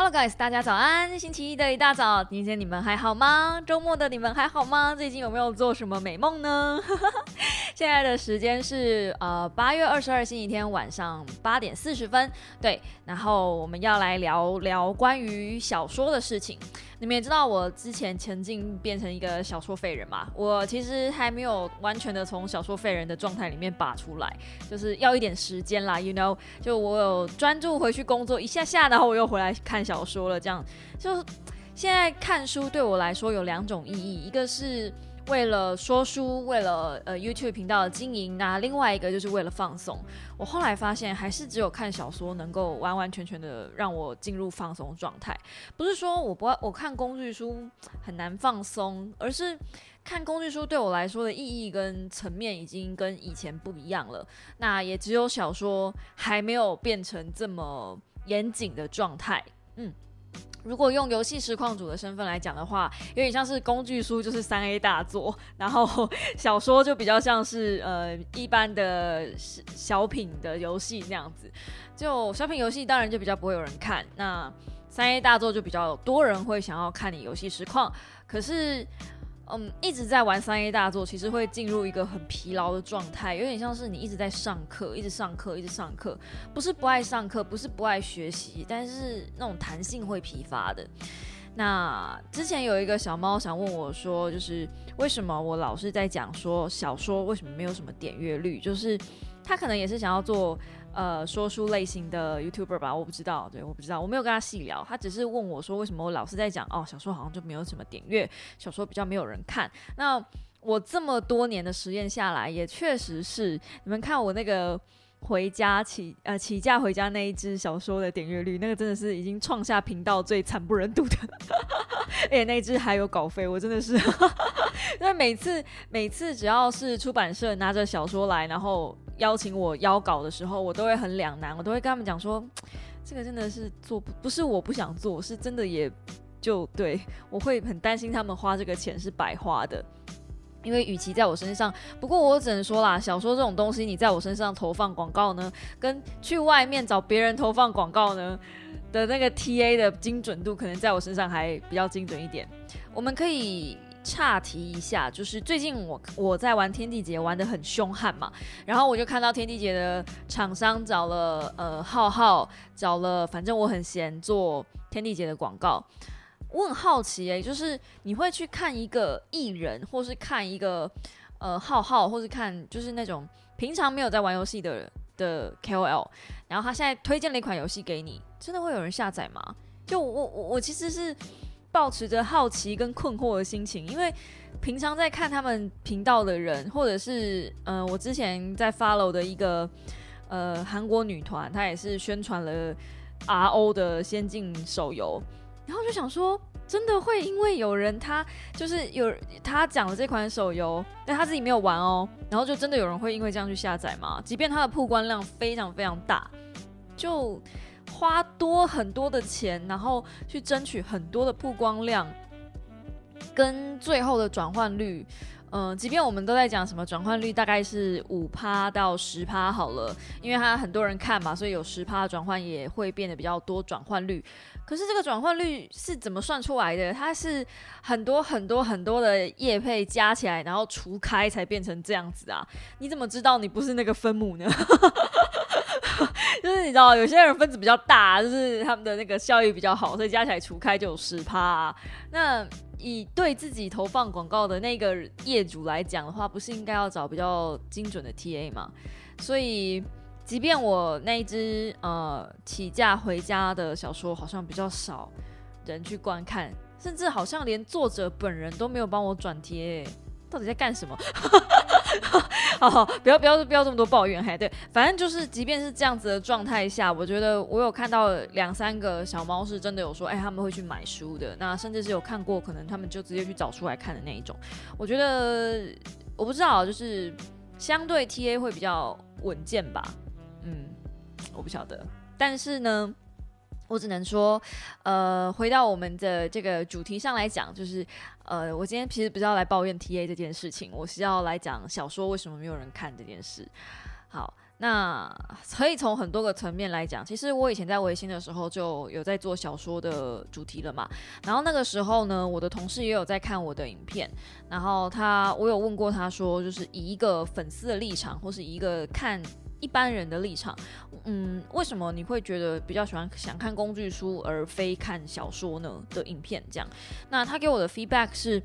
Hello guys，大家早安！星期一的一大早，今天你们还好吗？周末的你们还好吗？最近有没有做什么美梦呢？现在的时间是呃八月二十二星期天晚上八点四十分。对，然后我们要来聊聊关于小说的事情。你们也知道我之前前进变成一个小说废人嘛？我其实还没有完全的从小说废人的状态里面拔出来，就是要一点时间啦。You know，就我有专注回去工作一下下，然后我又回来看小说了。这样，就现在看书对我来说有两种意义，一个是。为了说书，为了呃 YouTube 频道的经营，那另外一个就是为了放松。我后来发现，还是只有看小说能够完完全全的让我进入放松状态。不是说我不我看工具书很难放松，而是看工具书对我来说的意义跟层面已经跟以前不一样了。那也只有小说还没有变成这么严谨的状态。嗯。如果用游戏实况主的身份来讲的话，有点像是工具书，就是三 A 大作，然后小说就比较像是呃一般的小品的游戏那样子。就小品游戏当然就比较不会有人看，那三 A 大作就比较多人会想要看你游戏实况，可是。嗯，一直在玩三 A 大作，其实会进入一个很疲劳的状态，有点像是你一直在上课，一直上课，一直上课，不是不爱上课，不是不爱学习，但是那种弹性会疲乏的。那之前有一个小猫想问我说，就是为什么我老是在讲说小说为什么没有什么点阅率，就是他可能也是想要做。呃，说书类型的 YouTuber 吧，我不知道，对，我不知道，我没有跟他细聊，他只是问我说，为什么我老是在讲哦，小说好像就没有什么点阅，小说比较没有人看。那我这么多年的实验下来，也确实是，你们看我那个回家起呃起价回家那一支小说的点阅率，那个真的是已经创下频道最惨不忍睹的，而且那支还有稿费，我真的是，因为每次每次只要是出版社拿着小说来，然后。邀请我邀稿的时候，我都会很两难，我都会跟他们讲说，这个真的是做不不是我不想做，是真的也就对我会很担心他们花这个钱是白花的，因为与其在我身上，不过我只能说啦，小说这种东西，你在我身上投放广告呢，跟去外面找别人投放广告呢的那个 TA 的精准度，可能在我身上还比较精准一点。我们可以。岔题一下，就是最近我我在玩天地劫玩的很凶悍嘛，然后我就看到天地劫的厂商找了呃浩浩，找了反正我很闲做天地劫的广告，我很好奇哎，就是你会去看一个艺人，或是看一个呃浩浩，或是看就是那种平常没有在玩游戏的的 KOL，然后他现在推荐了一款游戏给你，真的会有人下载吗？就我我我其实是。保持着好奇跟困惑的心情，因为平常在看他们频道的人，或者是嗯，我之前在 follow 的一个呃韩国女团，她也是宣传了 RO 的先进手游，然后就想说，真的会因为有人他就是有他讲了这款手游，但他自己没有玩哦，然后就真的有人会因为这样去下载吗？即便它的曝光量非常非常大，就。花多很多的钱，然后去争取很多的曝光量，跟最后的转换率，嗯，即便我们都在讲什么转换率大概是五趴到十趴好了，因为它很多人看嘛，所以有十趴的转换也会变得比较多转换率。可是这个转换率是怎么算出来的？它是很多很多很多的叶配加起来，然后除开才变成这样子啊？你怎么知道你不是那个分母呢？就是你知道，有些人分子比较大，就是他们的那个效益比较好，所以加起来除开就有十趴。那以对自己投放广告的那个业主来讲的话，不是应该要找比较精准的 TA 吗？所以，即便我那一只呃起价回家的小说，好像比较少人去观看，甚至好像连作者本人都没有帮我转贴。到底在干什么？好，不要不要不要这么多抱怨，嘿，对，反正就是，即便是这样子的状态下，我觉得我有看到两三个小猫是真的有说，哎，他们会去买书的，那甚至是有看过，可能他们就直接去找出来看的那一种。我觉得我不知道，就是相对 TA 会比较稳健吧，嗯，我不晓得，但是呢。我只能说，呃，回到我们的这个主题上来讲，就是呃，我今天其实不是要来抱怨 T A 这件事情，我是要来讲小说为什么没有人看这件事。好。那可以从很多个层面来讲，其实我以前在维新的时候就有在做小说的主题了嘛。然后那个时候呢，我的同事也有在看我的影片，然后他我有问过他说，就是以一个粉丝的立场，或是一个看一般人的立场，嗯，为什么你会觉得比较喜欢想看工具书而非看小说呢？的影片这样，那他给我的 feedback 是，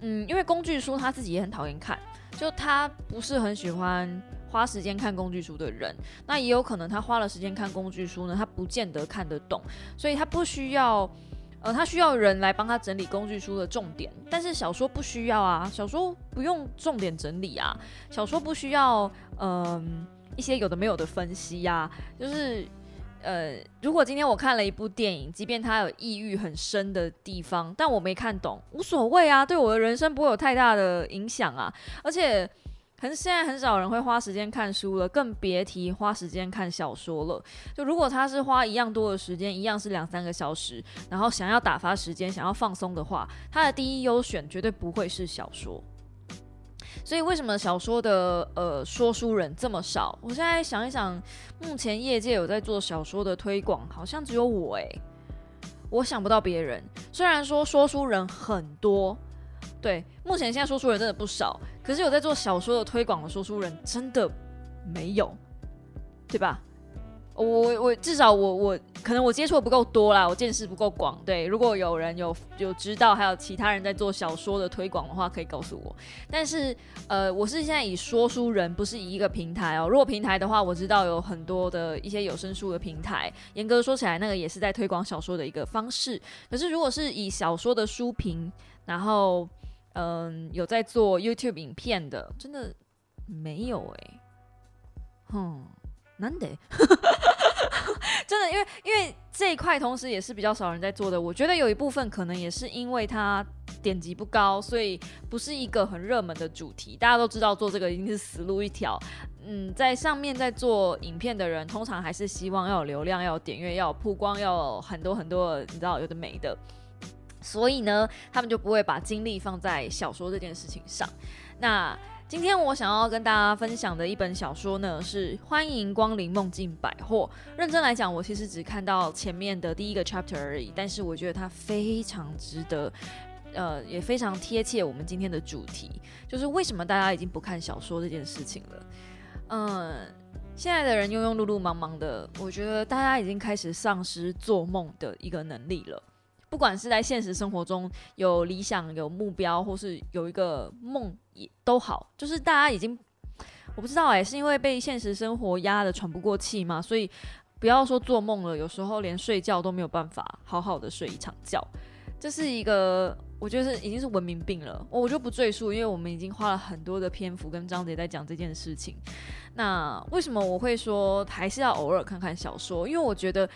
嗯，因为工具书他自己也很讨厌看，就他不是很喜欢。花时间看工具书的人，那也有可能他花了时间看工具书呢，他不见得看得懂，所以他不需要，呃，他需要人来帮他整理工具书的重点。但是小说不需要啊，小说不用重点整理啊，小说不需要，嗯，一些有的没有的分析呀。就是，呃，如果今天我看了一部电影，即便它有抑郁很深的地方，但我没看懂，无所谓啊，对我的人生不会有太大的影响啊，而且。很现在很少人会花时间看书了，更别提花时间看小说了。就如果他是花一样多的时间，一样是两三个小时，然后想要打发时间、想要放松的话，他的第一优选绝对不会是小说。所以为什么小说的呃说书人这么少？我现在想一想，目前业界有在做小说的推广，好像只有我诶，我想不到别人。虽然说说书人很多。对，目前现在说书人真的不少，可是有在做小说的推广的说书人真的没有，对吧？我我至少我我可能我接触的不够多啦，我见识不够广。对，如果有人有有知道，还有其他人在做小说的推广的话，可以告诉我。但是呃，我是现在以说书人，不是以一个平台哦。如果平台的话，我知道有很多的一些有声书的平台，严格说起来，那个也是在推广小说的一个方式。可是如果是以小说的书评，然后嗯，有在做 YouTube 影片的，真的没有哎，哼，难得，真的，因为因为这一块同时也是比较少人在做的，我觉得有一部分可能也是因为它点击不高，所以不是一个很热门的主题。大家都知道做这个一定是死路一条，嗯，在上面在做影片的人，通常还是希望要有流量，要有点阅，要有曝光，要很多很多，你知道有的没的。所以呢，他们就不会把精力放在小说这件事情上。那今天我想要跟大家分享的一本小说呢，是《欢迎光临梦境百货》。认真来讲，我其实只看到前面的第一个 chapter 而已，但是我觉得它非常值得，呃，也非常贴切我们今天的主题，就是为什么大家已经不看小说这件事情了。嗯，现在的人庸庸碌碌、忙忙的，我觉得大家已经开始丧失做梦的一个能力了。不管是在现实生活中有理想、有目标，或是有一个梦也都好，就是大家已经我不知道哎，是因为被现实生活压得喘不过气吗？所以不要说做梦了，有时候连睡觉都没有办法好好的睡一场觉，这是一个我觉得是已经是文明病了。我就不赘述，因为我们已经花了很多的篇幅跟章节在讲这件事情。那为什么我会说还是要偶尔看看小说？因为我觉得。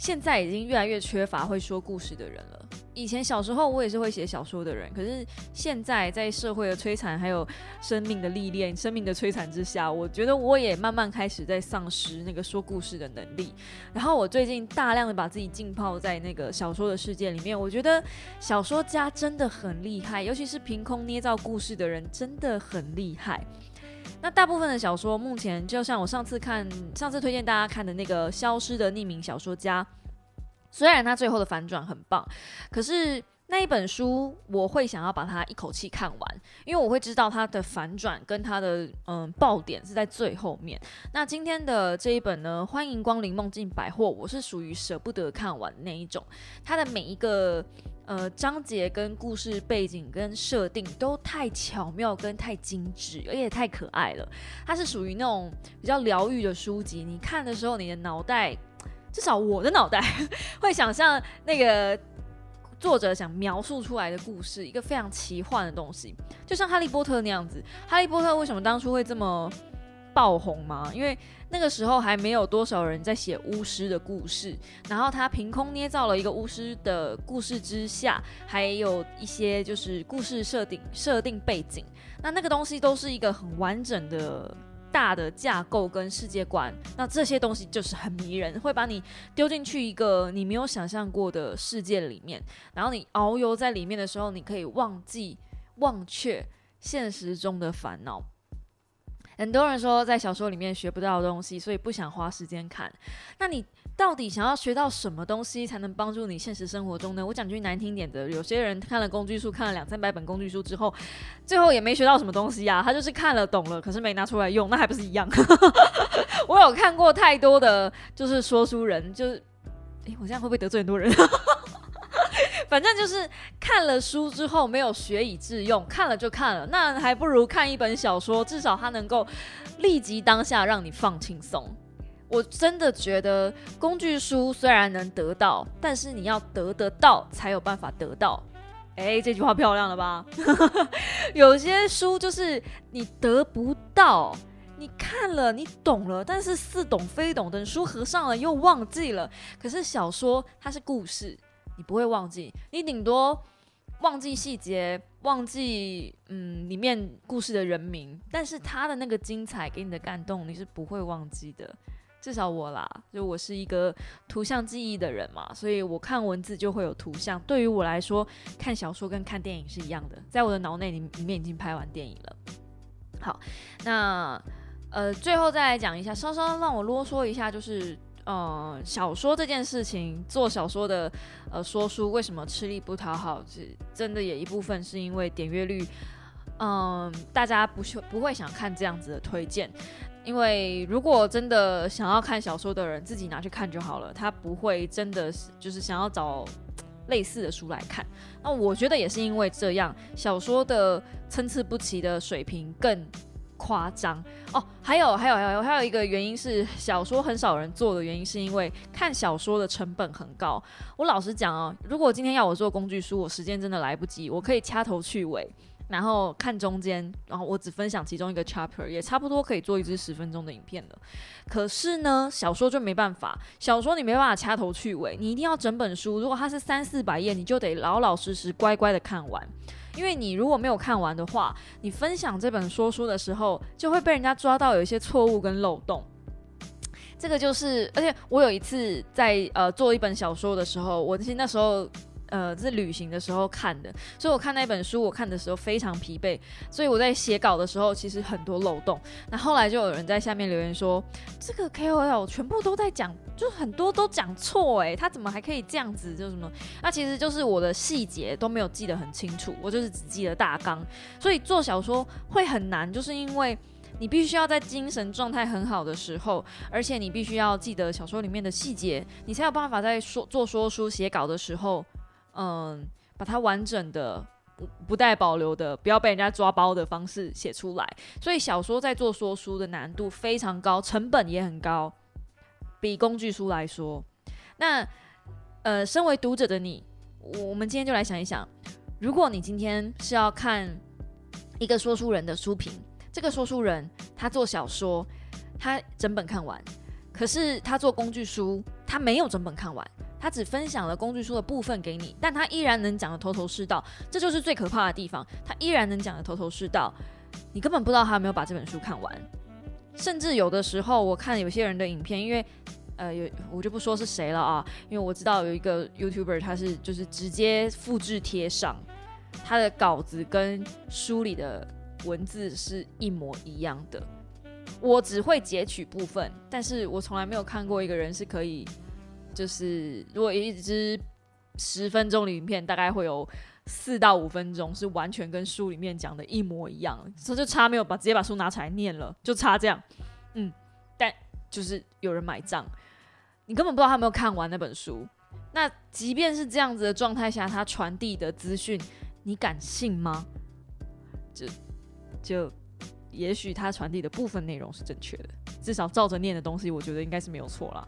现在已经越来越缺乏会说故事的人了。以前小时候我也是会写小说的人，可是现在在社会的摧残还有生命的历练、生命的摧残之下，我觉得我也慢慢开始在丧失那个说故事的能力。然后我最近大量的把自己浸泡在那个小说的世界里面，我觉得小说家真的很厉害，尤其是凭空捏造故事的人真的很厉害。那大部分的小说，目前就像我上次看、上次推荐大家看的那个《消失的匿名小说家》，虽然它最后的反转很棒，可是那一本书我会想要把它一口气看完，因为我会知道它的反转跟它的嗯爆点是在最后面。那今天的这一本呢，《欢迎光临梦境百货》，我是属于舍不得看完那一种，它的每一个。呃，章节跟故事背景跟设定都太巧妙跟太精致，而且太可爱了。它是属于那种比较疗愈的书籍，你看的时候，你的脑袋，至少我的脑袋 会想象那个作者想描述出来的故事，一个非常奇幻的东西，就像哈利波特那样子。哈利波特为什么当初会这么？爆红吗？因为那个时候还没有多少人在写巫师的故事，然后他凭空捏造了一个巫师的故事之下，还有一些就是故事设定、设定背景，那那个东西都是一个很完整的大的架构跟世界观，那这些东西就是很迷人，会把你丢进去一个你没有想象过的世界里面，然后你遨游在里面的时候，你可以忘记忘却现实中的烦恼。很多人说在小说里面学不到东西，所以不想花时间看。那你到底想要学到什么东西才能帮助你现实生活中呢？我讲句难听点的，有些人看了工具书，看了两三百本工具书之后，最后也没学到什么东西呀。他就是看了懂了，可是没拿出来用，那还不是一样？我有看过太多的就是说书人，就是诶，我这样会不会得罪很多人？反正就是看了书之后没有学以致用，看了就看了，那还不如看一本小说，至少它能够立即当下让你放轻松。我真的觉得工具书虽然能得到，但是你要得得到才有办法得到。哎，这句话漂亮了吧？有些书就是你得不到，你看了你懂了，但是似懂非懂，等书合上了又忘记了。可是小说它是故事。你不会忘记，你顶多忘记细节，忘记嗯里面故事的人名，但是他的那个精彩给你的感动，你是不会忘记的。至少我啦，就我是一个图像记忆的人嘛，所以我看文字就会有图像。对于我来说，看小说跟看电影是一样的，在我的脑内里里面已经拍完电影了。好，那呃最后再来讲一下，稍稍让我啰嗦一下，就是。呃，小说这件事情，做小说的呃说书为什么吃力不讨好？是真的也一部分是因为点阅率，嗯，大家不不会想看这样子的推荐，因为如果真的想要看小说的人，自己拿去看就好了，他不会真的是就是想要找类似的书来看。那我觉得也是因为这样，小说的参差不齐的水平更。夸张哦，还有还有还有还有一个原因是小说很少人做的原因，是因为看小说的成本很高。我老实讲哦，如果今天要我做工具书，我时间真的来不及，我可以掐头去尾，然后看中间，然后我只分享其中一个 chapter，也差不多可以做一支十分钟的影片了。可是呢，小说就没办法，小说你没办法掐头去尾，你一定要整本书。如果它是三四百页，你就得老老实实乖乖的看完。因为你如果没有看完的话，你分享这本说书的时候，就会被人家抓到有一些错误跟漏洞。这个就是，而且我有一次在呃做一本小说的时候，我其实那时候。呃，是旅行的时候看的，所以我看那本书，我看的时候非常疲惫，所以我在写稿的时候其实很多漏洞。那后来就有人在下面留言说，这个 KOL 全部都在讲，就很多都讲错，哎，他怎么还可以这样子？就什么？那其实就是我的细节都没有记得很清楚，我就是只记得大纲。所以做小说会很难，就是因为你必须要在精神状态很好的时候，而且你必须要记得小说里面的细节，你才有办法在说做说书写稿的时候。嗯，把它完整的、不带保留的、不要被人家抓包的方式写出来。所以小说在做说书的难度非常高，成本也很高，比工具书来说。那呃，身为读者的你，我们今天就来想一想：如果你今天是要看一个说书人的书评，这个说书人他做小说，他整本看完，可是他做工具书，他没有整本看完。他只分享了工具书的部分给你，但他依然能讲的头头是道，这就是最可怕的地方。他依然能讲的头头是道，你根本不知道他有没有把这本书看完。甚至有的时候，我看有些人的影片，因为呃有我就不说是谁了啊，因为我知道有一个 YouTuber，他是就是直接复制贴上他的稿子跟书里的文字是一模一样的。我只会截取部分，但是我从来没有看过一个人是可以。就是如果一支十分钟的影片，大概会有四到五分钟是完全跟书里面讲的一模一样，所以就差没有把直接把书拿起来念了，就差这样。嗯，但就是有人买账，你根本不知道他没有看完那本书。那即便是这样子的状态下，他传递的资讯，你敢信吗？就就也许他传递的部分内容是正确的，至少照着念的东西，我觉得应该是没有错啦。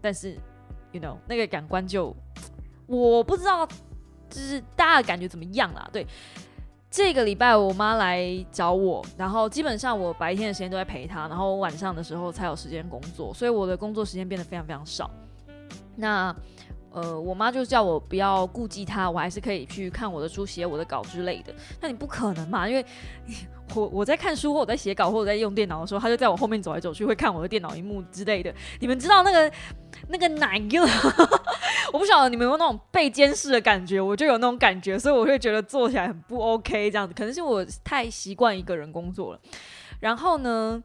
但是。You know，那个感官就我不知道，就是大家的感觉怎么样啦？对，这个礼拜我妈来找我，然后基本上我白天的时间都在陪她，然后晚上的时候才有时间工作，所以我的工作时间变得非常非常少。那呃，我妈就叫我不要顾忌她，我还是可以去看我的书、写我的稿之类的。那你不可能嘛？因为我我在看书或我在写稿或者在用电脑的时候，他就在我后面走来走去，会看我的电脑荧幕之类的。你们知道那个那个哪个？我不晓得你们有那种被监视的感觉，我就有那种感觉，所以我会觉得做起来很不 OK 这样子。可能是我太习惯一个人工作了。然后呢，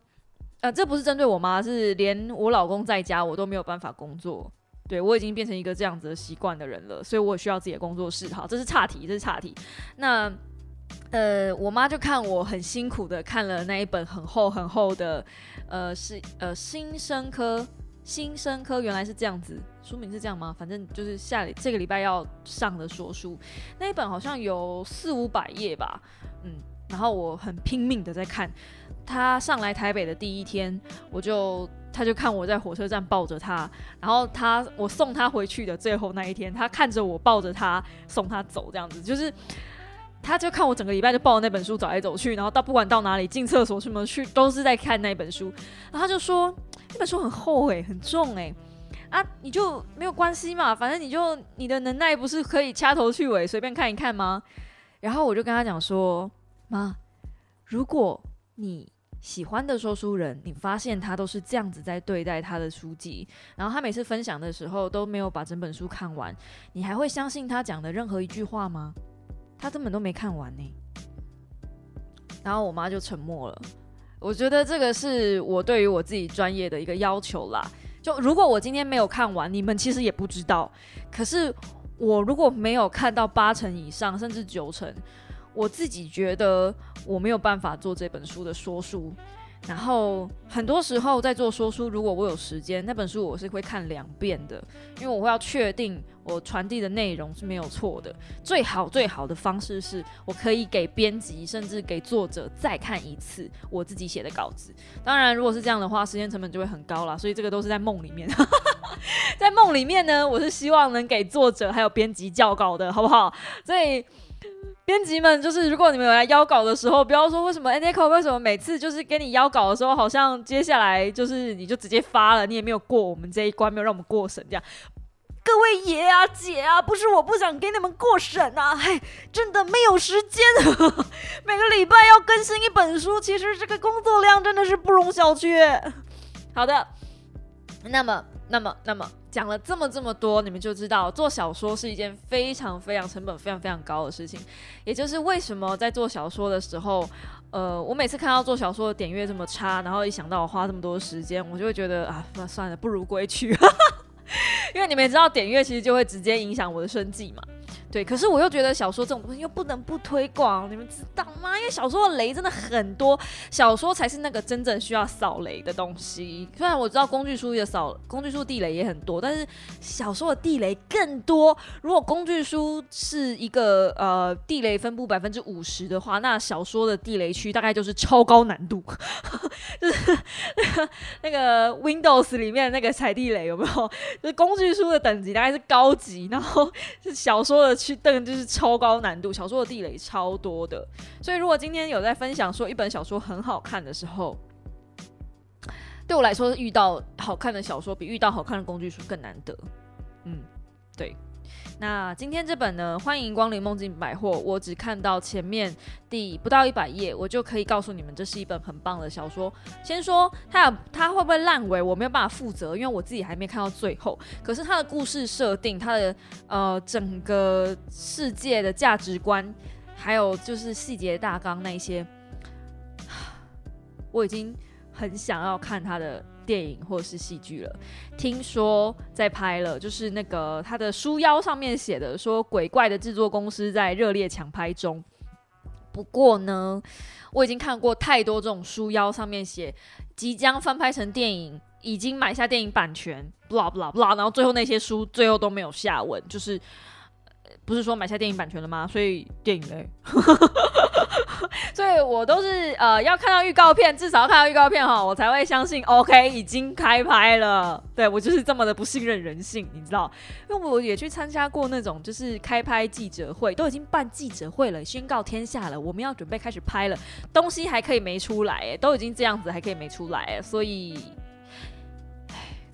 呃，这不是针对我妈，是连我老公在家我都没有办法工作。对我已经变成一个这样子的习惯的人了，所以我需要自己的工作室。好，这是岔题，这是岔题。那呃，我妈就看我很辛苦的看了那一本很厚很厚的，呃，是呃新生科新生科原来是这样子，书名是这样吗？反正就是下这个礼拜要上的说书那一本好像有四五百页吧，嗯，然后我很拼命的在看。他上来台北的第一天，我就。他就看我在火车站抱着他，然后他我送他回去的最后那一天，他看着我抱着他送他走，这样子就是，他就看我整个礼拜就抱着那本书走来走去，然后到不管到哪里进厕所什么去都是在看那本书，然后他就说那本书很厚诶，很重诶。啊你就没有关系嘛，反正你就你的能耐不是可以掐头去尾随便看一看吗？然后我就跟他讲说妈，如果你。喜欢的说书人，你发现他都是这样子在对待他的书籍，然后他每次分享的时候都没有把整本书看完，你还会相信他讲的任何一句话吗？他根本都没看完呢。然后我妈就沉默了。我觉得这个是我对于我自己专业的一个要求啦。就如果我今天没有看完，你们其实也不知道。可是我如果没有看到八成以上，甚至九成。我自己觉得我没有办法做这本书的说书，然后很多时候在做说书，如果我有时间，那本书我是会看两遍的，因为我会要确定我传递的内容是没有错的。最好最好的方式是我可以给编辑甚至给作者再看一次我自己写的稿子。当然，如果是这样的话，时间成本就会很高了，所以这个都是在梦里面。在梦里面呢，我是希望能给作者还有编辑校稿的，好不好？所以。编辑们，就是如果你们有来邀稿的时候，不要说为什么 Aniko 为什么每次就是给你邀稿的时候，好像接下来就是你就直接发了，你也没有过我们这一关，没有让我们过审这样。各位爷啊姐啊，不是我不想给你们过审啊，嘿，真的没有时间。每个礼拜要更新一本书，其实这个工作量真的是不容小觑。好的，那么。那么，那么讲了这么这么多，你们就知道做小说是一件非常非常成本非常非常高的事情。也就是为什么在做小说的时候，呃，我每次看到做小说的点阅这么差，然后一想到我花这么多时间，我就会觉得啊，那算了，不如归去。因为你们也知道，点阅其实就会直接影响我的生计嘛。对，可是我又觉得小说这种东西又不能不推广，你们知道吗？因为小说的雷真的很多，小说才是那个真正需要扫雷的东西。虽然我知道工具书的扫工具书地雷也很多，但是小说的地雷更多。如果工具书是一个呃地雷分布百分之五十的话，那小说的地雷区大概就是超高难度，就是那 个那个 Windows 里面那个踩地雷有没有？就是工具书的等级大概是高级，然后是小说的。去瞪就是超高难度，小说的地雷超多的，所以如果今天有在分享说一本小说很好看的时候，对我来说遇到好看的小说比遇到好看的工具书更难得。嗯，对。那今天这本呢？欢迎光临梦境百货。我只看到前面第不到一百页，我就可以告诉你们，这是一本很棒的小说。先说它它会不会烂尾，我没有办法负责，因为我自己还没看到最后。可是它的故事设定，它的呃整个世界的价值观，还有就是细节大纲那些，我已经很想要看它的。电影或者是戏剧了，听说在拍了，就是那个他的书腰上面写的说，鬼怪的制作公司在热烈抢拍中。不过呢，我已经看过太多这种书腰上面写即将翻拍成电影，已经买下电影版权，blah blah blah，然后最后那些书最后都没有下文，就是不是说买下电影版权了吗？所以电影嘞。所以我都是呃要看到预告片，至少要看到预告片哈，我才会相信 OK 已经开拍了。对我就是这么的不信任人性，你知道？因为我也去参加过那种就是开拍记者会，都已经办记者会了，宣告天下了，我们要准备开始拍了，东西还可以没出来，都已经这样子还可以没出来，所以，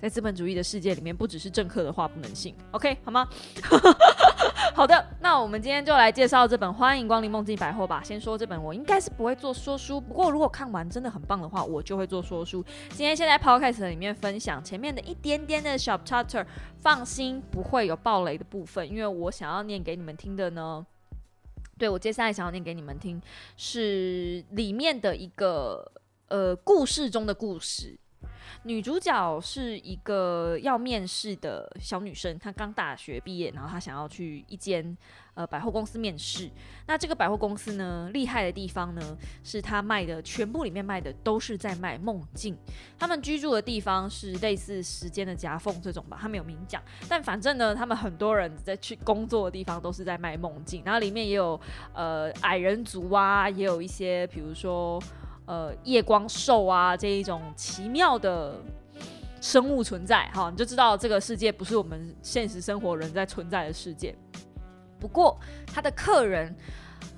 在资本主义的世界里面，不只是政客的话不能信，OK 好吗？好的，那我们今天就来介绍这本《欢迎光临梦境百货》吧。先说这本，我应该是不会做说书，不过如果看完真的很棒的话，我就会做说书。今天先在 Podcast 里面分享前面的一点点的小 chapter，放心不会有暴雷的部分，因为我想要念给你们听的呢。对我接下来想要念给你们听，是里面的一个呃故事中的故事。女主角是一个要面试的小女生，她刚大学毕业，然后她想要去一间呃百货公司面试。那这个百货公司呢，厉害的地方呢，是她卖的全部里面卖的都是在卖梦境。他们居住的地方是类似时间的夹缝这种吧，他没有明讲。但反正呢，他们很多人在去工作的地方都是在卖梦境，然后里面也有呃矮人族啊，也有一些比如说。呃，夜光兽啊，这一种奇妙的生物存在，哈，你就知道这个世界不是我们现实生活人在存在的世界。不过，他的客人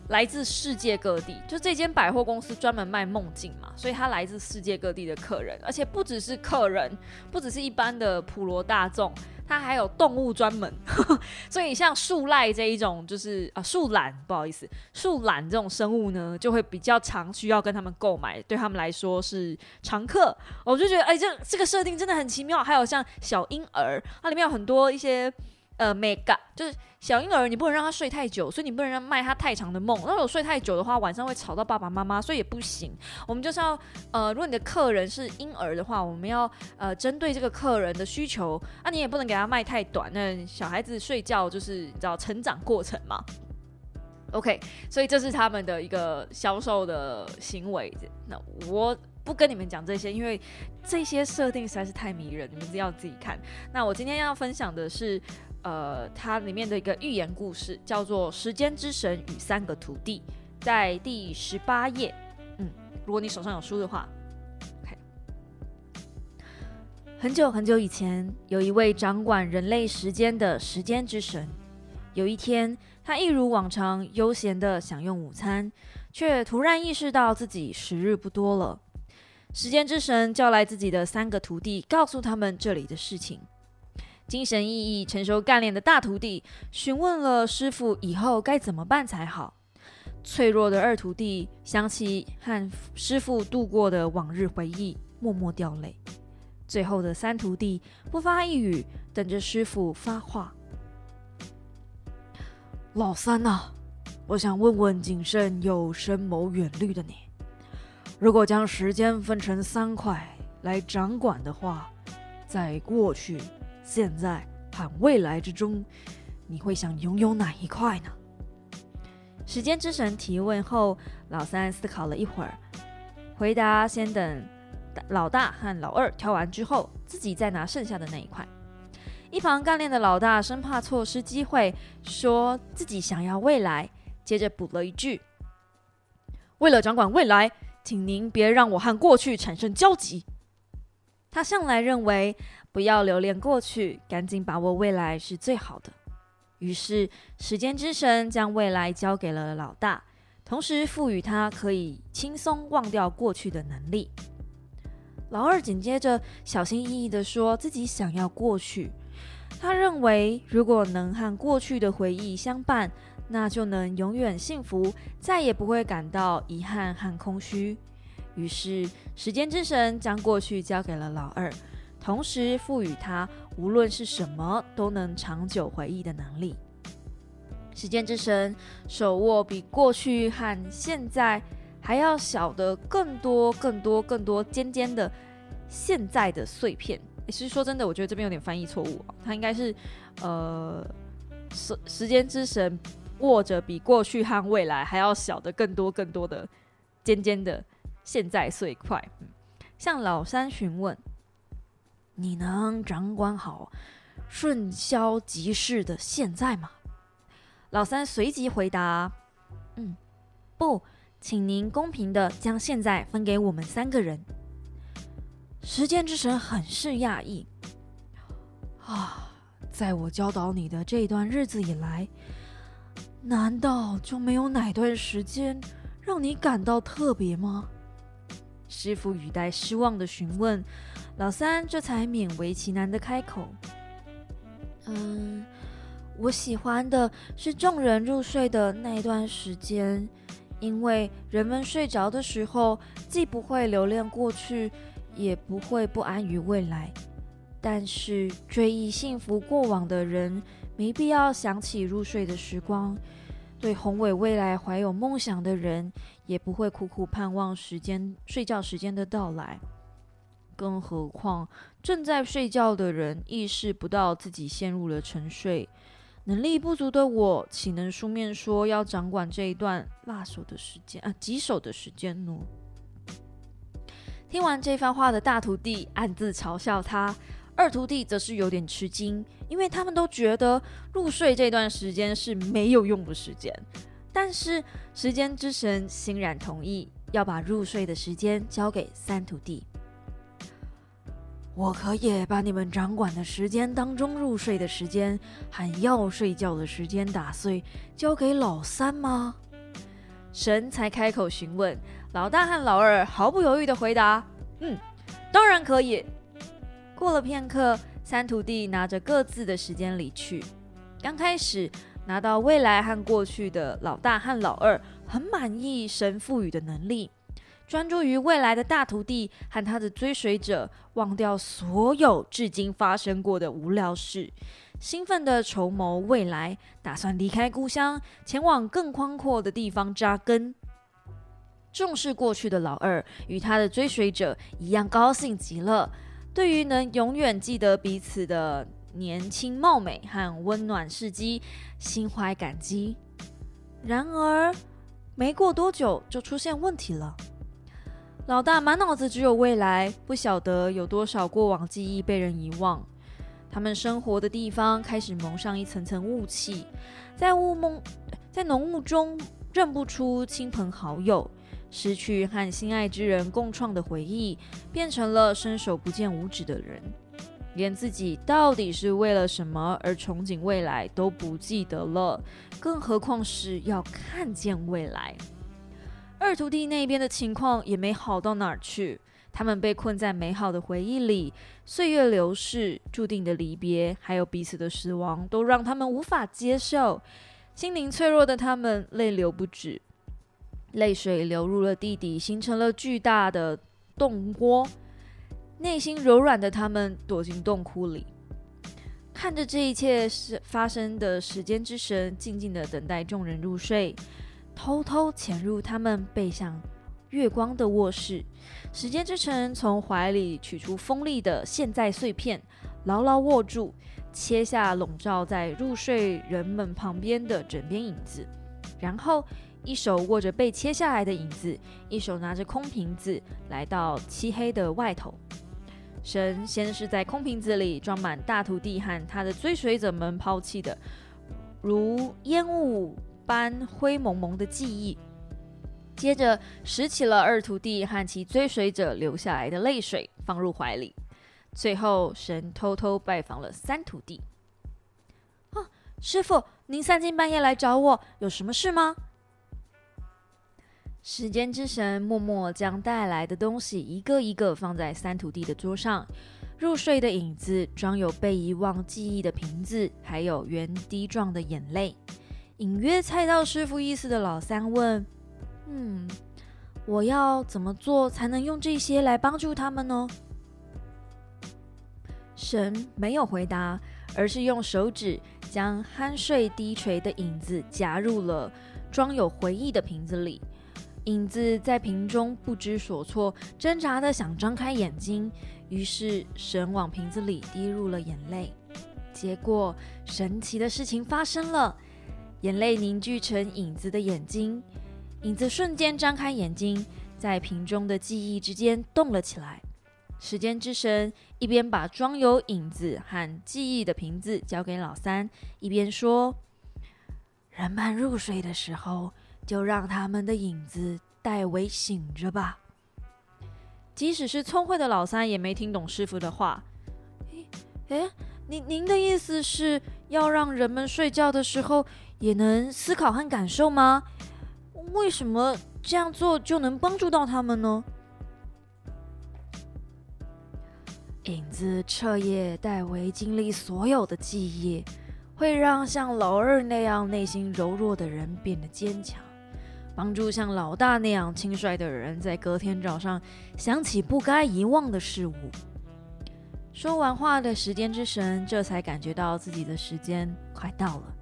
来自世界各地，就这间百货公司专门卖梦境嘛，所以他来自世界各地的客人，而且不只是客人，不只是一般的普罗大众。它还有动物专门，所以像树赖这一种，就是啊树懒，不好意思，树懒这种生物呢，就会比较常需要跟他们购买，对他们来说是常客。我就觉得，哎，这这个设定真的很奇妙。还有像小婴儿，它里面有很多一些。呃，mega 就是小婴儿，你不能让他睡太久，所以你不能让卖他太长的梦。那如果睡太久的话，晚上会吵到爸爸妈妈，所以也不行。我们就是要，呃，如果你的客人是婴儿的话，我们要呃针对这个客人的需求，啊，你也不能给他卖太短。那小孩子睡觉就是你知道成长过程嘛。OK，所以这是他们的一个销售的行为。那我不跟你们讲这些，因为这些设定实在是太迷人，你们要自己看。那我今天要分享的是。呃，它里面的一个寓言故事叫做《时间之神与三个徒弟》，在第十八页。嗯，如果你手上有书的话，OK。很久很久以前，有一位掌管人类时间的时间之神。有一天，他一如往常悠闲的享用午餐，却突然意识到自己时日不多了。时间之神叫来自己的三个徒弟，告诉他们这里的事情。精神奕奕、成熟干练的大徒弟询问了师傅以后该怎么办才好。脆弱的二徒弟想起和师傅度过的往日回忆，默默掉泪。最后的三徒弟不发一语，等着师傅发话。老三呐，我想问问谨慎又深谋远虑的你，如果将时间分成三块来掌管的话，在过去。现在和未来之中，你会想拥有哪一块呢？时间之神提问后，老三思考了一会儿，回答：“先等老大和老二挑完之后，自己再拿剩下的那一块。”一旁干练的老大生怕错失机会，说自己想要未来，接着补了一句：“为了掌管未来，请您别让我和过去产生交集。”他向来认为。不要留恋过去，赶紧把握未来是最好的。于是，时间之神将未来交给了老大，同时赋予他可以轻松忘掉过去的能力。老二紧接着小心翼翼地说自己想要过去，他认为如果能和过去的回忆相伴，那就能永远幸福，再也不会感到遗憾和空虚。于是，时间之神将过去交给了老二。同时赋予他无论是什么都能长久回忆的能力。时间之神手握比过去和现在还要小的更多、更多、更多尖尖的现在的碎片。其实说真的，我觉得这边有点翻译错误啊，它应该是呃时时间之神握着比过去和未来还要小的更多、更多的尖尖的现在碎块。向老三询问。你能掌管好顺消即逝的现在吗？老三随即回答：“嗯，不，请您公平的将现在分给我们三个人。”时间之神很是讶异：“啊，在我教导你的这段日子以来，难道就没有哪段时间让你感到特别吗？”师傅语带失望的询问。老三这才勉为其难的开口：“嗯，我喜欢的是众人入睡的那段时间，因为人们睡着的时候，既不会留恋过去，也不会不安于未来。但是追忆幸福过往的人，没必要想起入睡的时光；对宏伟未来怀有梦想的人，也不会苦苦盼望时间睡觉时间的到来。更何况正在睡觉的人意识不到自己陷入了沉睡。能力不足的我，岂能书面说要掌管这一段辣手的时间啊，棘手的时间呢？听完这番话的大徒弟暗自嘲笑他，二徒弟则是有点吃惊，因为他们都觉得入睡这段时间是没有用的时间。但是时间之神欣然同意，要把入睡的时间交给三徒弟。我可以把你们掌管的时间当中入睡的时间和要睡觉的时间打碎，交给老三吗？神才开口询问，老大和老二毫不犹豫的回答：“嗯，当然可以。”过了片刻，三徒弟拿着各自的时间离去。刚开始拿到未来和过去的老大和老二很满意神赋予的能力。专注于未来的大徒弟和他的追随者，忘掉所有至今发生过的无聊事，兴奋地筹谋未来，打算离开故乡，前往更宽阔的地方扎根。重视过去的老二与他的追随者一样高兴极了，对于能永远记得彼此的年轻貌美和温暖事迹，心怀感激。然而，没过多久就出现问题了。老大满脑子只有未来，不晓得有多少过往记忆被人遗忘。他们生活的地方开始蒙上一层层雾气，在雾蒙，在浓雾中认不出亲朋好友，失去和心爱之人共创的回忆，变成了伸手不见五指的人，连自己到底是为了什么而憧憬未来都不记得了，更何况是要看见未来。二徒弟那边的情况也没好到哪儿去，他们被困在美好的回忆里，岁月流逝，注定的离别，还有彼此的死亡，都让他们无法接受。心灵脆弱的他们泪流不止，泪水流入了地底，形成了巨大的洞窝。内心柔软的他们躲进洞窟里，看着这一切是发生的时间之神，静静的等待众人入睡。偷偷潜入他们背向月光的卧室，时间之城从怀里取出锋利的现在碎片，牢牢握住，切下笼罩在入睡人们旁边的枕边影子，然后一手握着被切下来的影子，一手拿着空瓶子，来到漆黑的外头。神先是在空瓶子里装满大徒弟和他的追随者们抛弃的，如烟雾。般灰蒙蒙的记忆，接着拾起了二徒弟和其追随者留下来的泪水，放入怀里。最后，神偷偷拜访了三徒弟。啊，师傅，您三更半夜来找我，有什么事吗？时间之神默默将带来的东西一个一个放在三徒弟的桌上：入睡的影子，装有被遗忘记忆的瓶子，还有圆滴状的眼泪。隐约猜到师傅意思的老三问：“嗯，我要怎么做才能用这些来帮助他们呢？”神没有回答，而是用手指将酣睡低垂的影子夹入了装有回忆的瓶子里。影子在瓶中不知所措，挣扎的想张开眼睛，于是神往瓶子里滴入了眼泪。结果，神奇的事情发生了。眼泪凝聚成影子的眼睛，影子瞬间张开眼睛，在瓶中的记忆之间动了起来。时间之神一边把装有影子和记忆的瓶子交给老三，一边说：“人们入睡的时候，就让他们的影子代为醒着吧。”即使是聪慧的老三也没听懂师傅的话。诶，您您的意思是要让人们睡觉的时候？也能思考和感受吗？为什么这样做就能帮助到他们呢？影子彻夜代为经历所有的记忆，会让像老二那样内心柔弱的人变得坚强，帮助像老大那样轻率的人在隔天早上想起不该遗忘的事物。说完话的时间之神，这才感觉到自己的时间快到了。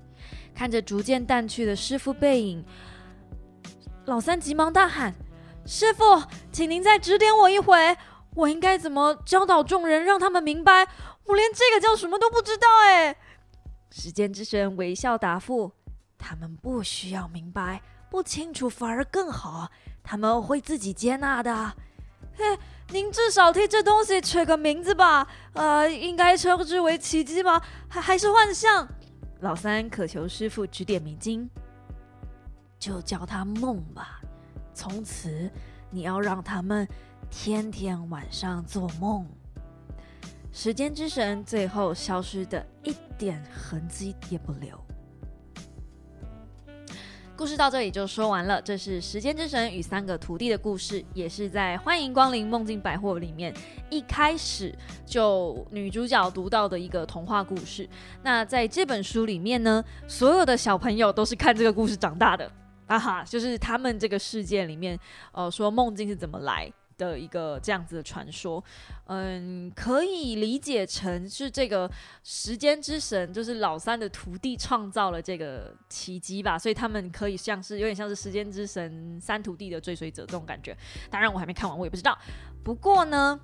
看着逐渐淡去的师傅背影，老三急忙大喊：“师傅，请您再指点我一回，我应该怎么教导众人，让他们明白？我连这个叫什么都不知道。”哎，时间之神微笑答复：“他们不需要明白，不清楚反而更好，他们会自己接纳的。”嘿。您至少替这东西取个名字吧，呃，应该称之为奇迹吗？还还是幻象？老三渴求师傅指点迷津，就叫他梦吧。从此，你要让他们天天晚上做梦。时间之神最后消失的一点痕迹也不留。故事到这里就说完了，这是时间之神与三个徒弟的故事，也是在欢迎光临梦境百货里面一开始就女主角读到的一个童话故事。那在这本书里面呢，所有的小朋友都是看这个故事长大的，啊哈，就是他们这个世界里面，呃，说梦境是怎么来。的一个这样子的传说，嗯，可以理解成是这个时间之神，就是老三的徒弟创造了这个奇迹吧，所以他们可以像是有点像是时间之神三徒弟的追随者这种感觉。当然我还没看完，我也不知道。不过呢，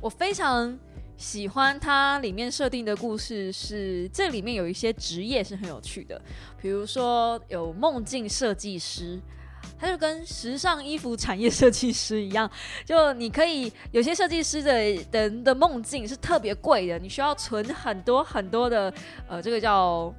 我非常喜欢它里面设定的故事，是这里面有一些职业是很有趣的，比如说有梦境设计师。它就跟时尚衣服产业设计师一样，就你可以有些设计师的人的梦境是特别贵的，你需要存很多很多的呃，这个叫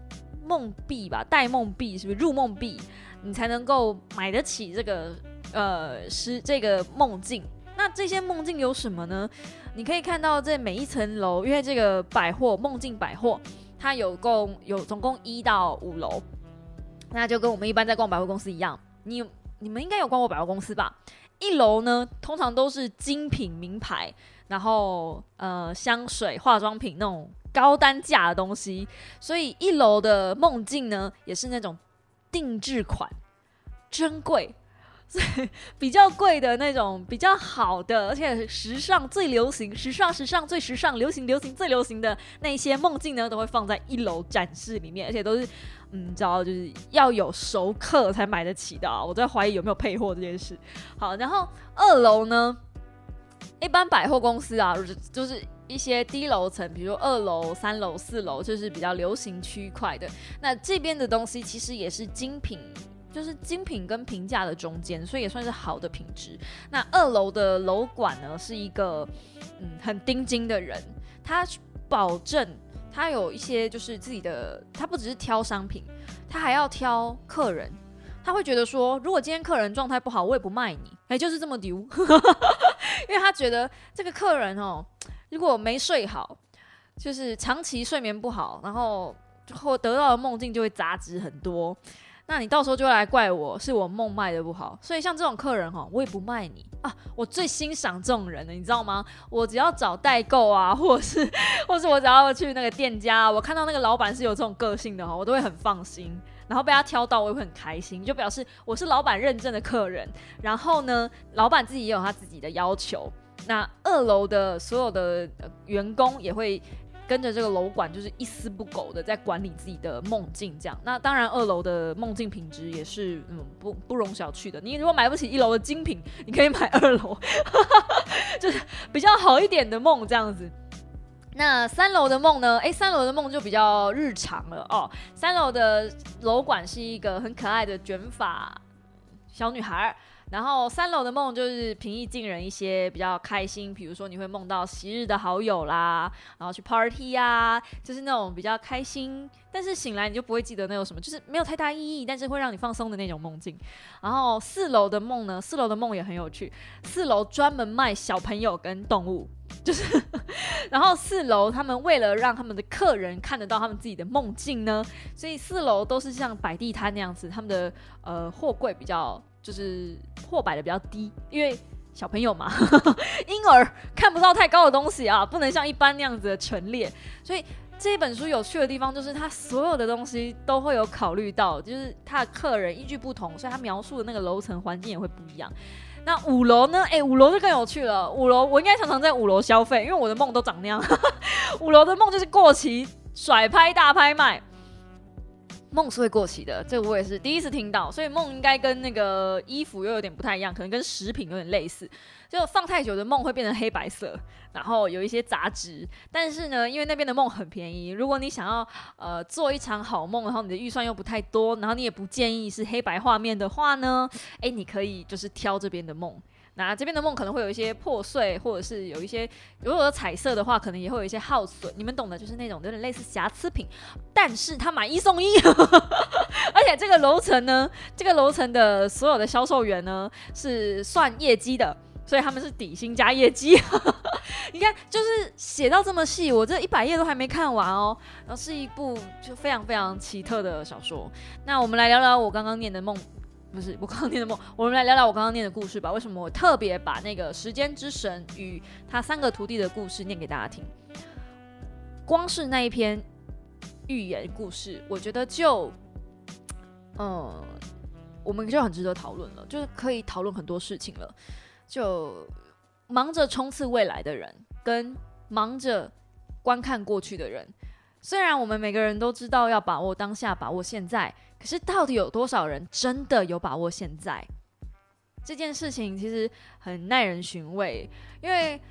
梦币吧，代梦币是不是入梦币，你才能够买得起这个呃是这个梦境。那这些梦境有什么呢？你可以看到这每一层楼，因为这个百货梦境百货，它有共有总共一到五楼，那就跟我们一般在逛百货公司一样，你。你们应该有逛过百货公司吧？一楼呢，通常都是精品名牌，然后呃香水、化妆品那种高单价的东西，所以一楼的梦境呢，也是那种定制款，珍贵。所以比较贵的那种，比较好的，而且时尚最流行，时尚时尚最时尚，流行流行最流行的那些梦境呢，都会放在一楼展示里面，而且都是，嗯，你知道就是要有熟客才买得起的。我在怀疑有没有配货这件事。好，然后二楼呢，一般百货公司啊，就是一些低楼层，比如二楼、三楼、四楼，就是比较流行区块的。那这边的东西其实也是精品。就是精品跟平价的中间，所以也算是好的品质。那二楼的楼管呢，是一个嗯很钉金的人，他保证他有一些就是自己的，他不只是挑商品，他还要挑客人。他会觉得说，如果今天客人状态不好，我也不卖你，哎，就是这么丢，因为他觉得这个客人哦，如果没睡好，就是长期睡眠不好，然后或得到的梦境就会杂质很多。那你到时候就会来怪我，是我梦卖的不好，所以像这种客人哈，我也不卖你啊。我最欣赏这种人了，你知道吗？我只要找代购啊，或者是，或是我只要去那个店家，我看到那个老板是有这种个性的哈，我都会很放心，然后被他挑到，我也会很开心，就表示我是老板认证的客人。然后呢，老板自己也有他自己的要求，那二楼的所有的员工也会。跟着这个楼管就是一丝不苟的在管理自己的梦境，这样。那当然，二楼的梦境品质也是嗯不不容小觑的。你如果买不起一楼的精品，你可以买二楼，就是比较好一点的梦这样子。那三楼的梦呢？诶，三楼的梦就比较日常了哦。三楼的楼管是一个很可爱的卷发小女孩。然后三楼的梦就是平易近人一些，比较开心。比如说你会梦到昔日的好友啦，然后去 party 呀，就是那种比较开心。但是醒来你就不会记得那有什么，就是没有太大意义，但是会让你放松的那种梦境。然后四楼的梦呢？四楼的梦也很有趣。四楼专门卖小朋友跟动物，就是。然后四楼他们为了让他们的客人看得到他们自己的梦境呢，所以四楼都是像摆地摊那样子，他们的呃货柜比较。就是破摆的比较低，因为小朋友嘛，婴儿看不到太高的东西啊，不能像一般那样子的陈列，所以这本书有趣的地方就是，它所有的东西都会有考虑到，就是他的客人依据不同，所以他描述的那个楼层环境也会不一样。那五楼呢？哎，五楼就更有趣了。五楼我应该常常在五楼消费，因为我的梦都长那样。五楼的梦就是过期甩拍大拍卖。梦是会过期的，这个我也是第一次听到，所以梦应该跟那个衣服又有点不太一样，可能跟食品有点类似，就放太久的梦会变成黑白色，然后有一些杂质。但是呢，因为那边的梦很便宜，如果你想要呃做一场好梦，然后你的预算又不太多，然后你也不建议是黑白画面的话呢，哎，你可以就是挑这边的梦。那这边的梦可能会有一些破碎，或者是有一些，如果有彩色的话，可能也会有一些耗损。你们懂的，就是那种有点类似瑕疵品，但是它买一送一，而且这个楼层呢，这个楼层的所有的销售员呢是算业绩的，所以他们是底薪加业绩。你看，就是写到这么细，我这一百页都还没看完哦。然后是一部就非常非常奇特的小说。那我们来聊聊我刚刚念的梦。不是我刚刚念的梦，我们来聊聊我刚刚念的故事吧。为什么我特别把那个时间之神与他三个徒弟的故事念给大家听？光是那一篇寓言故事，我觉得就，嗯，我们就很值得讨论了，就是可以讨论很多事情了。就忙着冲刺未来的人，跟忙着观看过去的人。虽然我们每个人都知道要把握当下，把握现在，可是到底有多少人真的有把握现在？这件事情其实很耐人寻味。因为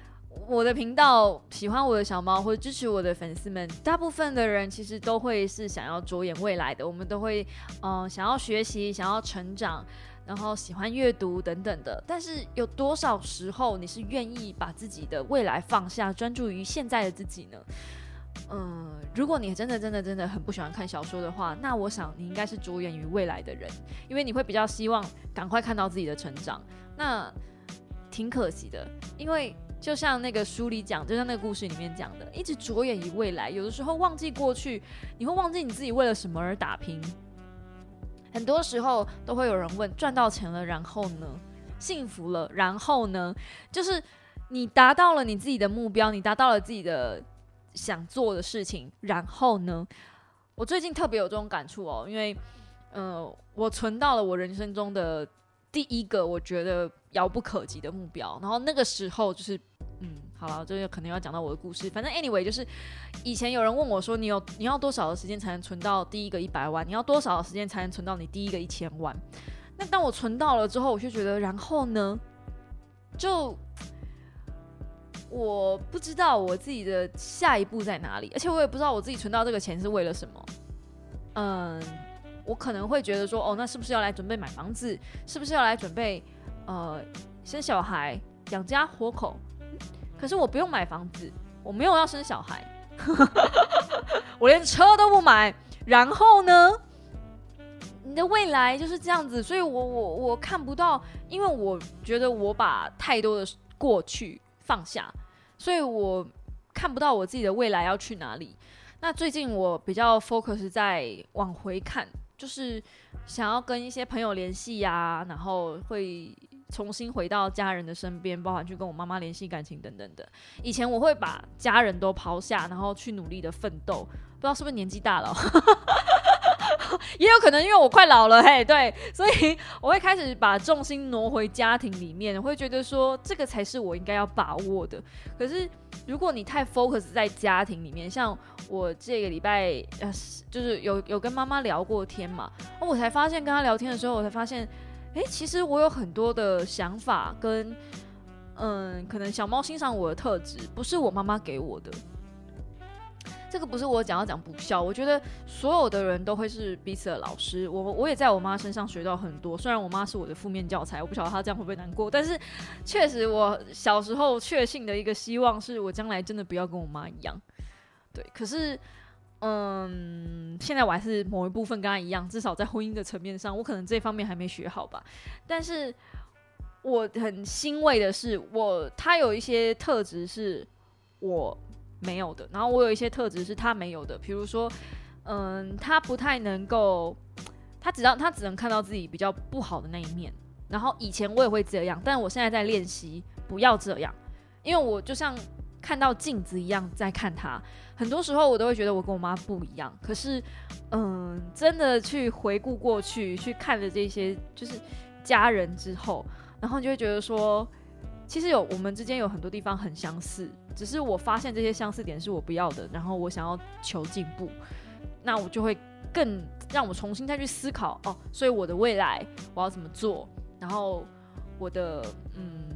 我的频道喜欢我的小猫或者支持我的粉丝们，大部分的人其实都会是想要着眼未来的。我们都会嗯想要学习，想要成长，然后喜欢阅读等等的。但是有多少时候你是愿意把自己的未来放下，专注于现在的自己呢？嗯，如果你真的真的真的很不喜欢看小说的话，那我想你应该是着眼于未来的人，因为你会比较希望赶快看到自己的成长。那挺可惜的，因为就像那个书里讲，就像那个故事里面讲的，一直着眼于未来，有的时候忘记过去，你会忘记你自己为了什么而打拼。很多时候都会有人问：赚到钱了，然后呢？幸福了，然后呢？就是你达到了你自己的目标，你达到了自己的。想做的事情，然后呢？我最近特别有这种感触哦，因为，嗯，我存到了我人生中的第一个我觉得遥不可及的目标。然后那个时候就是，嗯，好了，这个可能要讲到我的故事。反正 anyway，就是以前有人问我说，你有你要多少的时间才能存到第一个一百万？你要多少的时间才能存到你第一个一千万？那当我存到了之后，我就觉得，然后呢，就。我不知道我自己的下一步在哪里，而且我也不知道我自己存到这个钱是为了什么。嗯，我可能会觉得说，哦，那是不是要来准备买房子？是不是要来准备呃生小孩、养家活口？可是我不用买房子，我没有要生小孩，我连车都不买。然后呢，你的未来就是这样子，所以我我我看不到，因为我觉得我把太多的过去。放下，所以我看不到我自己的未来要去哪里。那最近我比较 focus 在往回看，就是想要跟一些朋友联系呀，然后会重新回到家人的身边，包含去跟我妈妈联系感情等等的。以前我会把家人都抛下，然后去努力的奋斗，不知道是不是年纪大了。也有可能因为我快老了，嘿，对，所以我会开始把重心挪回家庭里面，会觉得说这个才是我应该要把握的。可是如果你太 focus 在家庭里面，像我这个礼拜呃，就是有有跟妈妈聊过天嘛，我才发现跟她聊天的时候，我才发现，哎，其实我有很多的想法跟嗯，可能小猫欣赏我的特质，不是我妈妈给我的。这个不是我讲要讲不孝，我觉得所有的人都会是彼此的老师。我我也在我妈身上学到很多，虽然我妈是我的负面教材，我不晓得她这样会不会难过，但是确实我小时候确信的一个希望是我将来真的不要跟我妈一样。对，可是嗯，现在我还是某一部分跟她一样，至少在婚姻的层面上，我可能这方面还没学好吧。但是我很欣慰的是，我她有一些特质是我。没有的，然后我有一些特质是他没有的，比如说，嗯，他不太能够，他只要他只能看到自己比较不好的那一面。然后以前我也会这样，但我现在在练习不要这样，因为我就像看到镜子一样在看他。很多时候我都会觉得我跟我妈不一样，可是，嗯，真的去回顾过去，去看了这些就是家人之后，然后就会觉得说，其实有我们之间有很多地方很相似，只是我发现这些相似点是我不要的，然后我想要求进步，那我就会更让我重新再去思考哦，所以我的未来我要怎么做，然后我的嗯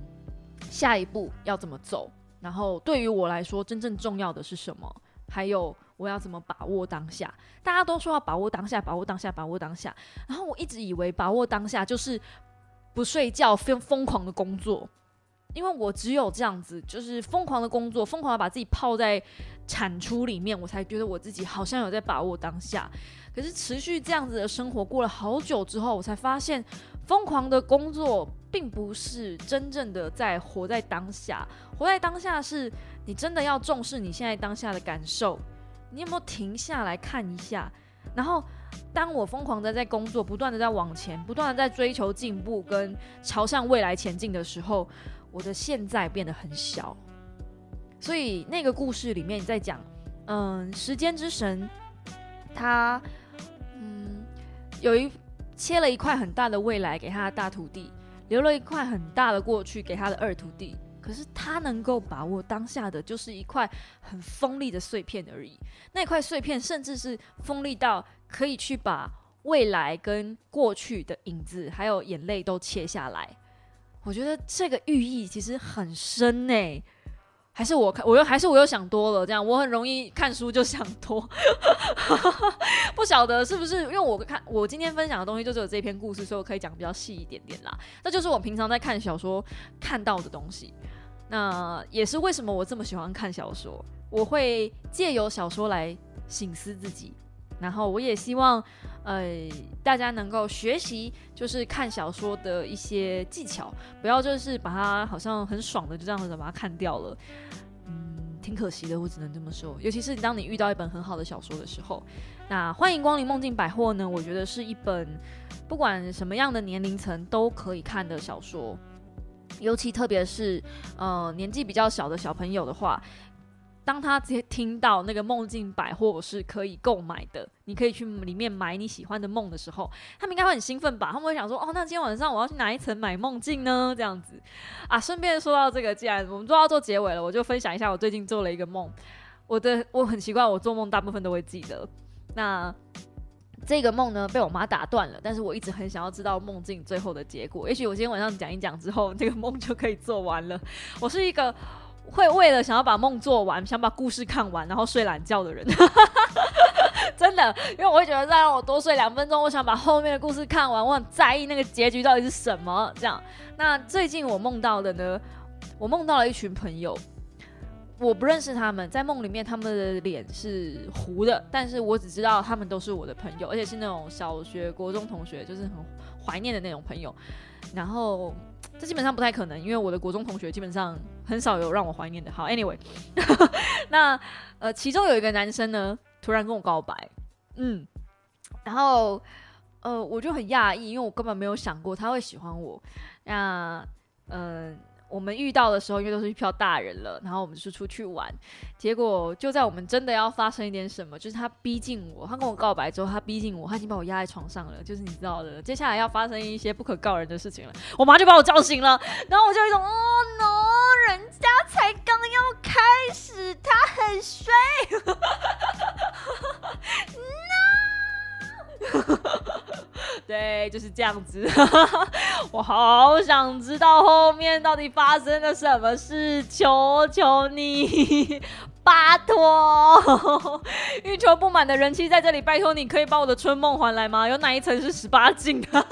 下一步要怎么走，然后对于我来说真正重要的是什么？还有我要怎么把握当下？大家都说要把握当下，把握当下，把握当下。然后我一直以为把握当下就是不睡觉、疯疯狂的工作，因为我只有这样子，就是疯狂的工作，疯狂的把自己泡在产出里面，我才觉得我自己好像有在把握当下。可是持续这样子的生活过了好久之后，我才发现，疯狂的工作并不是真正的在活在当下。活在当下是。你真的要重视你现在当下的感受，你有没有停下来看一下？然后，当我疯狂的在工作，不断的在往前，不断的在追求进步跟朝向未来前进的时候，我的现在变得很小。所以那个故事里面在讲，嗯，时间之神，他，嗯，有一切了一块很大的未来给他的大徒弟，留了一块很大的过去给他的二徒弟。可是他能够把握当下的，就是一块很锋利的碎片而已。那块碎片甚至是锋利到可以去把未来跟过去的影子，还有眼泪都切下来。我觉得这个寓意其实很深呢。还是我看，我又还是我又想多了。这样我很容易看书就想多，不晓得是不是因为我看我今天分享的东西就只有这篇故事，所以我可以讲比较细一点点啦。这就是我平常在看小说看到的东西。那也是为什么我这么喜欢看小说，我会借由小说来醒思自己，然后我也希望，呃，大家能够学习，就是看小说的一些技巧，不要就是把它好像很爽的就这样子把它看掉了，嗯，挺可惜的，我只能这么说。尤其是当你遇到一本很好的小说的时候，那欢迎光临梦境百货呢，我觉得是一本不管什么样的年龄层都可以看的小说。尤其特别是，呃，年纪比较小的小朋友的话，当他直接听到那个梦境百货是可以购买的，你可以去里面买你喜欢的梦的时候，他们应该会很兴奋吧？他们会想说：“哦，那今天晚上我要去哪一层买梦境呢？”这样子啊。顺便说到这个，既然我们都要做结尾了，我就分享一下我最近做了一个梦。我的我很奇怪，我做梦大部分都会记得。那这个梦呢被我妈打断了，但是我一直很想要知道梦境最后的结果。也许我今天晚上讲一讲之后，这个梦就可以做完了。我是一个会为了想要把梦做完，想把故事看完，然后睡懒觉的人。真的，因为我会觉得再让我多睡两分钟，我想把后面的故事看完，我很在意那个结局到底是什么。这样，那最近我梦到的呢，我梦到了一群朋友。我不认识他们，在梦里面他们的脸是糊的，但是我只知道他们都是我的朋友，而且是那种小学、国中同学，就是很怀念的那种朋友。然后这基本上不太可能，因为我的国中同学基本上很少有让我怀念的。好，Anyway，那呃，其中有一个男生呢，突然跟我告白，嗯，然后呃，我就很讶异，因为我根本没有想过他会喜欢我。那嗯。我们遇到的时候，因为都是一票大人了，然后我们是出去玩，结果就在我们真的要发生一点什么，就是他逼近我，他跟我告白之后，他逼近我，他已经把我压在床上了，就是你知道的，接下来要发生一些不可告人的事情了。我妈就把我叫醒了，然后我就一种，哦 no，人家才刚要开始，他很帅。对，就是这样子。我好想知道后面到底发生了什么事，求求你，拜托！欲求不满的人气在这里，拜托你可以把我的春梦还来吗？有哪一层是十八禁的？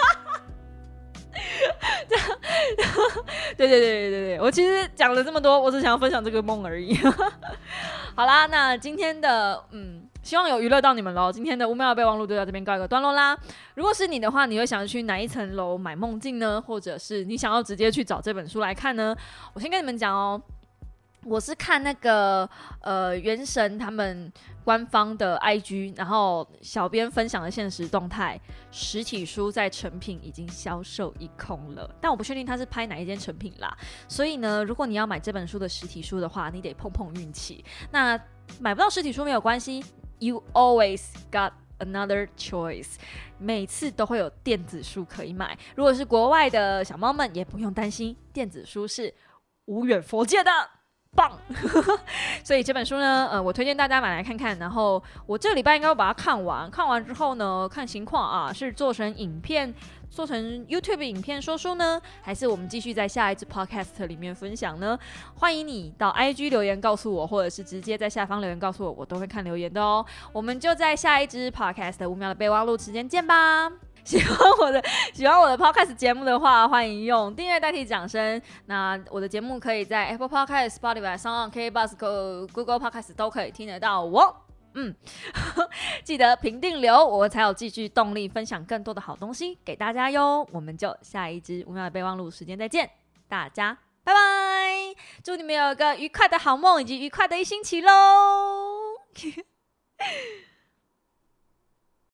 对对对对对对，我其实讲了这么多，我只想要分享这个梦而已。好啦，那今天的嗯。希望有娱乐到你们喽！今天的五秒备忘录就到这边告一个段落啦。如果是你的话，你会想要去哪一层楼买梦境呢？或者是你想要直接去找这本书来看呢？我先跟你们讲哦，我是看那个呃原神他们官方的 IG，然后小编分享的现实动态，实体书在成品已经销售一空了，但我不确定他是拍哪一间成品啦。所以呢，如果你要买这本书的实体书的话，你得碰碰运气。那买不到实体书没有关系，You always got another choice，每次都会有电子书可以买。如果是国外的小猫们，也不用担心，电子书是无远佛界的。棒，所以这本书呢，呃，我推荐大家买来看看。然后我这礼拜应该会把它看完，看完之后呢，看情况啊，是做成影片，做成 YouTube 影片说书呢，还是我们继续在下一支 Podcast 里面分享呢？欢迎你到 IG 留言告诉我，或者是直接在下方留言告诉我，我都会看留言的哦。我们就在下一支 Podcast 五秒的备忘录时间见吧。喜欢我的喜欢我的 podcast 节目的话，欢迎用订阅代替掌声。那我的节目可以在 Apple Podcast、Spotify、s o n K Bus、Google Podcast 都可以听得到我。嗯，记得评定留，我才有继续动力分享更多的好东西给大家哟。我们就下一支五秒的备忘录时间再见，大家拜拜！祝你们有个愉快的好梦以及愉快的一星期喽！